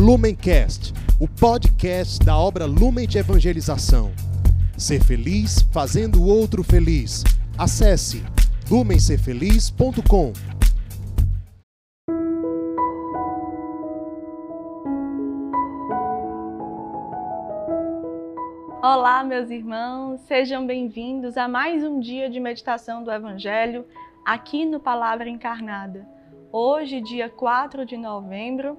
Lumencast, o podcast da obra Lumen de Evangelização. Ser feliz fazendo o outro feliz. Acesse lumencerfeliz.com. Olá, meus irmãos, sejam bem-vindos a mais um dia de meditação do Evangelho aqui no Palavra Encarnada. Hoje, dia 4 de novembro,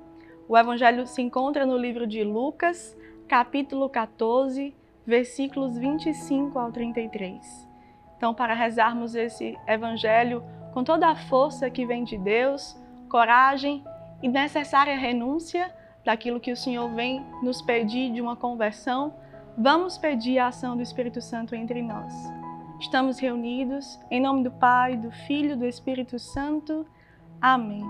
o Evangelho se encontra no livro de Lucas, capítulo 14, versículos 25 ao 33. Então, para rezarmos esse Evangelho com toda a força que vem de Deus, coragem e necessária renúncia daquilo que o Senhor vem nos pedir de uma conversão, vamos pedir a ação do Espírito Santo entre nós. Estamos reunidos em nome do Pai, do Filho e do Espírito Santo. Amém.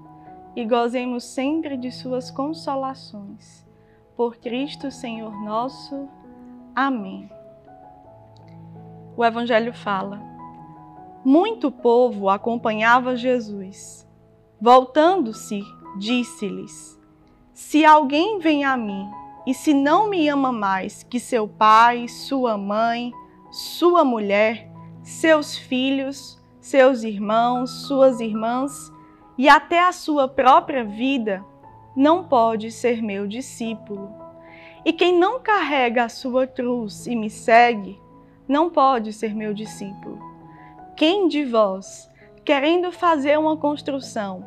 e gozemos sempre de Suas consolações. Por Cristo, Senhor nosso. Amém. O Evangelho fala: Muito povo acompanhava Jesus. Voltando-se, disse-lhes: Se alguém vem a mim e se não me ama mais que seu pai, sua mãe, sua mulher, seus filhos, seus irmãos, suas irmãs, e até a sua própria vida, não pode ser meu discípulo. E quem não carrega a sua cruz e me segue, não pode ser meu discípulo. Quem de vós, querendo fazer uma construção,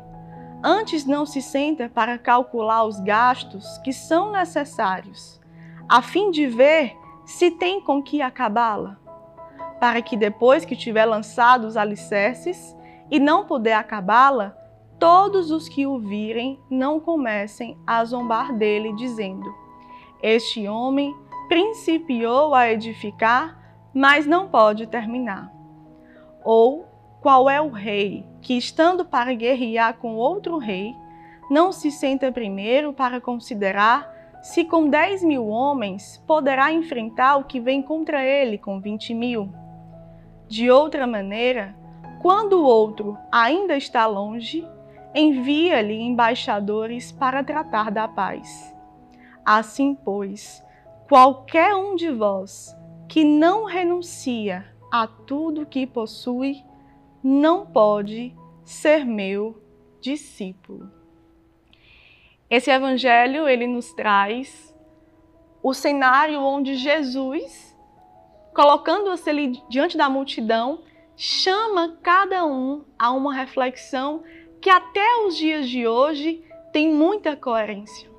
antes não se senta para calcular os gastos que são necessários, a fim de ver se tem com que acabá-la? Para que depois que tiver lançado os alicerces e não puder acabá-la, todos os que o virem não comecem a zombar dele, dizendo: Este homem principiou a edificar, mas não pode terminar. Ou qual é o rei que, estando para guerrear com outro rei, não se senta primeiro para considerar se com 10 mil homens poderá enfrentar o que vem contra ele com 20 mil? De outra maneira, quando o outro ainda está longe, envia-lhe embaixadores para tratar da paz. Assim, pois, qualquer um de vós que não renuncia a tudo que possui, não pode ser meu discípulo. Esse evangelho ele nos traz o cenário onde Jesus, colocando-se ali diante da multidão, chama cada um a uma reflexão que até os dias de hoje tem muita coerência.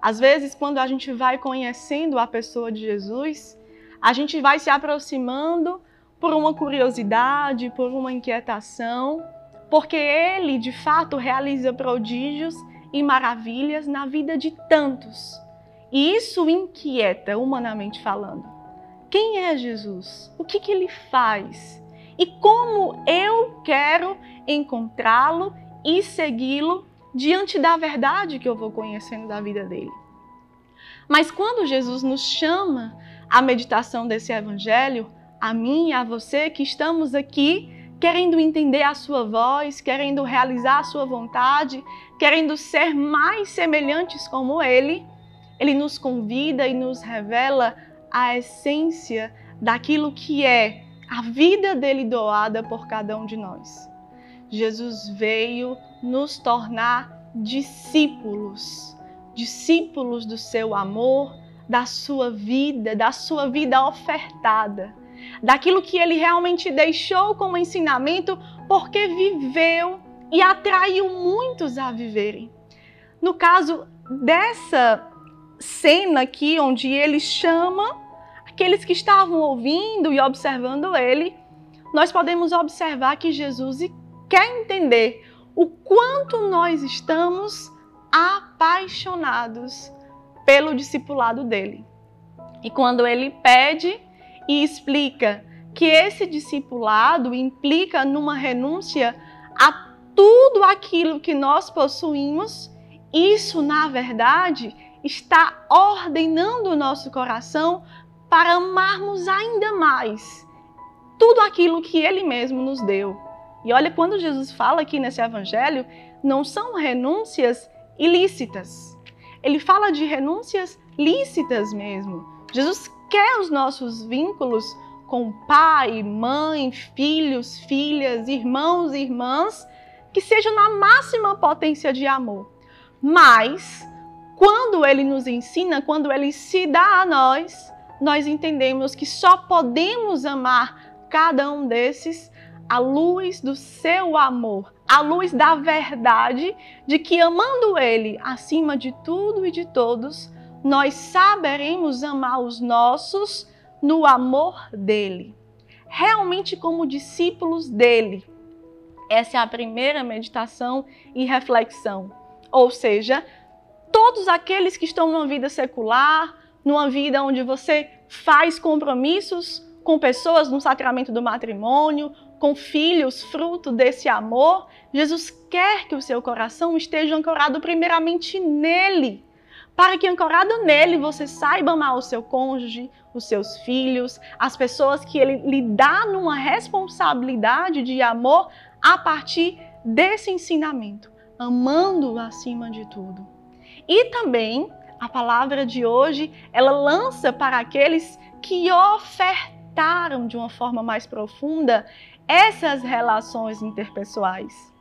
Às vezes, quando a gente vai conhecendo a pessoa de Jesus, a gente vai se aproximando por uma curiosidade, por uma inquietação, porque ele de fato realiza prodígios e maravilhas na vida de tantos. E isso inquieta, humanamente falando. Quem é Jesus? O que, que ele faz? E como eu quero encontrá-lo e segui-lo diante da verdade que eu vou conhecendo da vida dele. Mas quando Jesus nos chama à meditação desse evangelho, a mim e a você que estamos aqui querendo entender a sua voz, querendo realizar a sua vontade, querendo ser mais semelhantes como ele, ele nos convida e nos revela a essência daquilo que é a vida dele doada por cada um de nós. Jesus veio nos tornar discípulos, discípulos do seu amor, da sua vida, da sua vida ofertada, daquilo que ele realmente deixou como ensinamento, porque viveu e atraiu muitos a viverem. No caso dessa cena aqui, onde ele chama aqueles que estavam ouvindo e observando ele, nós podemos observar que Jesus quer entender o quanto nós estamos apaixonados pelo discipulado dele. E quando ele pede e explica que esse discipulado implica numa renúncia a tudo aquilo que nós possuímos, isso, na verdade, está ordenando o nosso coração para amarmos ainda mais tudo aquilo que ele mesmo nos deu. E olha, quando Jesus fala aqui nesse evangelho, não são renúncias ilícitas. Ele fala de renúncias lícitas mesmo. Jesus quer os nossos vínculos com pai, mãe, filhos, filhas, irmãos e irmãs que sejam na máxima potência de amor. Mas quando ele nos ensina, quando ele se dá a nós, nós entendemos que só podemos amar cada um desses à luz do seu amor, à luz da verdade de que amando ele acima de tudo e de todos, nós saberemos amar os nossos no amor dele, realmente como discípulos dele. Essa é a primeira meditação e reflexão. Ou seja, todos aqueles que estão numa vida secular, numa vida onde você faz compromissos com pessoas no sacramento do matrimônio, com filhos, fruto desse amor, Jesus quer que o seu coração esteja ancorado primeiramente nele para que ancorado nele você saiba amar o seu cônjuge, os seus filhos, as pessoas que ele lhe dá numa responsabilidade de amor a partir desse ensinamento, amando acima de tudo. E também a palavra de hoje, ela lança para aqueles que ofertaram de uma forma mais profunda essas relações interpessoais.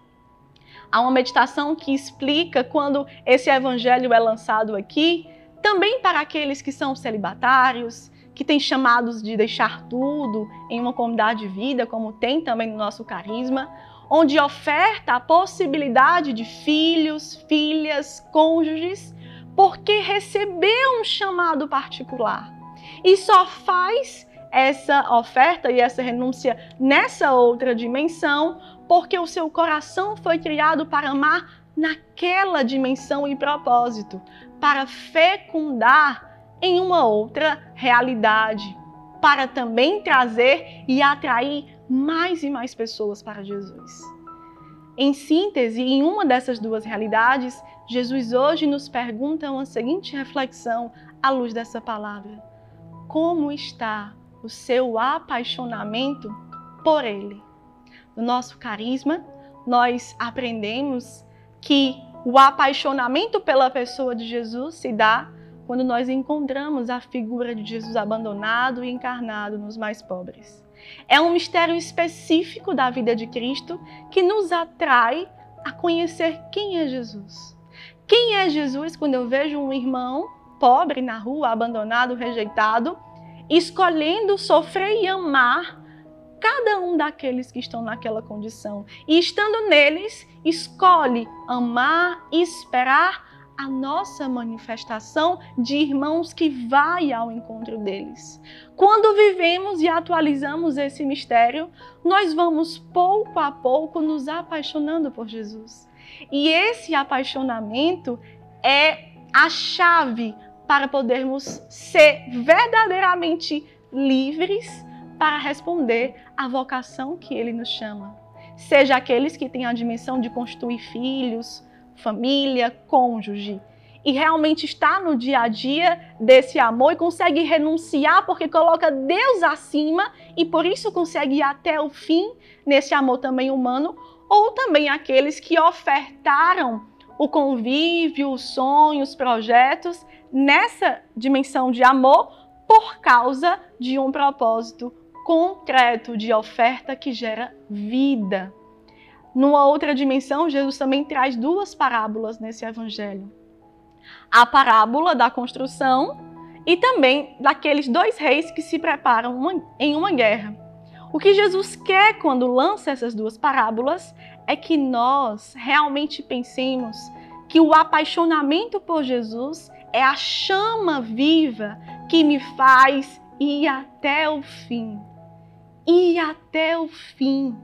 Há uma meditação que explica quando esse evangelho é lançado aqui, também para aqueles que são celibatários, que têm chamados de deixar tudo em uma comunidade de vida, como tem também no nosso carisma, onde oferta a possibilidade de filhos, filhas, cônjuges, porque recebeu um chamado particular. E só faz essa oferta e essa renúncia nessa outra dimensão porque o seu coração foi criado para amar naquela dimensão e propósito, para fecundar em uma outra realidade, para também trazer e atrair mais e mais pessoas para Jesus. Em síntese, em uma dessas duas realidades, Jesus hoje nos pergunta uma seguinte reflexão à luz dessa palavra: Como está o seu apaixonamento por Ele? no nosso carisma, nós aprendemos que o apaixonamento pela pessoa de Jesus se dá quando nós encontramos a figura de Jesus abandonado e encarnado nos mais pobres. É um mistério específico da vida de Cristo que nos atrai a conhecer quem é Jesus. Quem é Jesus quando eu vejo um irmão pobre na rua, abandonado, rejeitado, escolhendo sofrer e amar cada um daqueles que estão naquela condição. E estando neles, escolhe amar e esperar a nossa manifestação de irmãos que vai ao encontro deles. Quando vivemos e atualizamos esse mistério, nós vamos pouco a pouco nos apaixonando por Jesus. E esse apaixonamento é a chave para podermos ser verdadeiramente livres para responder à vocação que ele nos chama. Seja aqueles que têm a dimensão de constituir filhos, família, cônjuge, e realmente está no dia a dia desse amor e consegue renunciar porque coloca Deus acima e por isso consegue ir até o fim nesse amor também humano, ou também aqueles que ofertaram o convívio, os sonhos, os projetos nessa dimensão de amor por causa de um propósito concreto de oferta que gera vida. Numa outra dimensão, Jesus também traz duas parábolas nesse evangelho. A parábola da construção e também daqueles dois reis que se preparam em uma guerra. O que Jesus quer quando lança essas duas parábolas é que nós realmente pensemos que o apaixonamento por Jesus é a chama viva que me faz ir até o fim ir até o fim.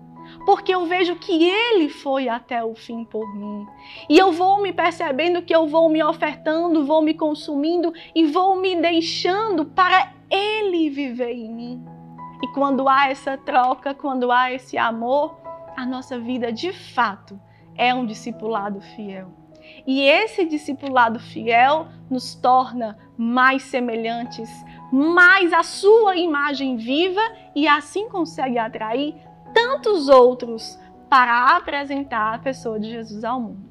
porque eu vejo que Ele foi até o fim por mim. E eu vou me percebendo que eu vou me ofertando, vou me consumindo e vou me deixando para Ele viver em mim. E quando há essa troca, quando há esse amor, a nossa vida de fato é um discipulado fiel. E esse discipulado fiel nos torna mais semelhantes, mais a sua imagem viva e assim consegue atrair tantos outros para apresentar a pessoa de Jesus ao mundo.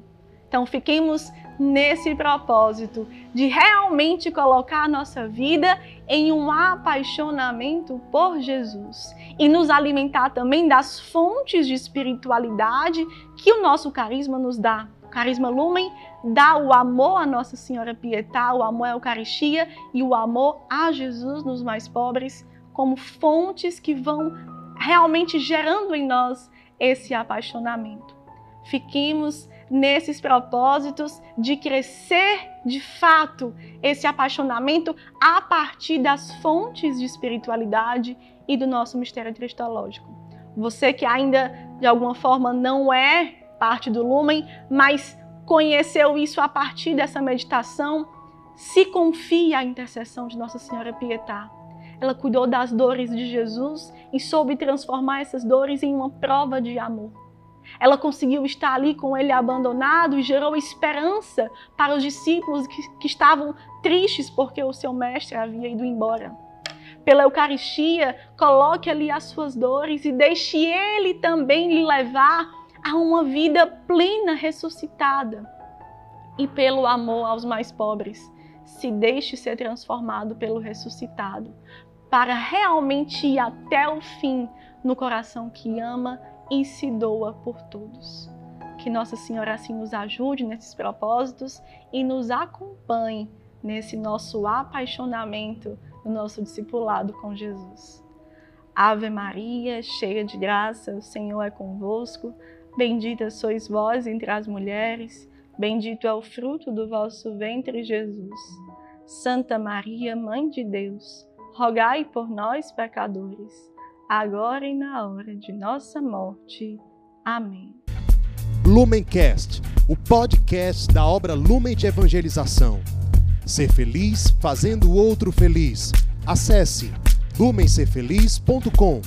Então, fiquemos nesse propósito de realmente colocar a nossa vida em um apaixonamento por Jesus e nos alimentar também das fontes de espiritualidade que o nosso carisma nos dá. O carisma Lumen dá o amor à Nossa Senhora Pietá, o amor à Eucaristia e o amor a Jesus nos mais pobres como fontes que vão realmente gerando em nós esse apaixonamento. Fiquemos nesses propósitos de crescer de fato esse apaixonamento a partir das fontes de espiritualidade e do nosso mistério cristológico. Você que ainda de alguma forma não é parte do Lumen, mas conheceu isso a partir dessa meditação, se confia à intercessão de Nossa Senhora Pietá ela cuidou das dores de Jesus e soube transformar essas dores em uma prova de amor. Ela conseguiu estar ali com ele abandonado e gerou esperança para os discípulos que, que estavam tristes porque o seu mestre havia ido embora. Pela Eucaristia, coloque ali as suas dores e deixe ele também lhe levar a uma vida plena, ressuscitada. E pelo amor aos mais pobres, se deixe ser transformado pelo ressuscitado, para realmente ir até o fim no coração que ama e se doa por todos. Que Nossa Senhora assim nos ajude nesses propósitos e nos acompanhe nesse nosso apaixonamento, no nosso discipulado com Jesus. Ave Maria, cheia de graça, o Senhor é convosco. Bendita sois vós entre as mulheres, bendito é o fruto do vosso ventre, Jesus. Santa Maria, Mãe de Deus, rogai por nós, pecadores, agora e na hora de nossa morte. Amém. Lumencast, o podcast da obra Lumen de Evangelização. Ser feliz fazendo o outro feliz. Acesse lumencerfeliz.com.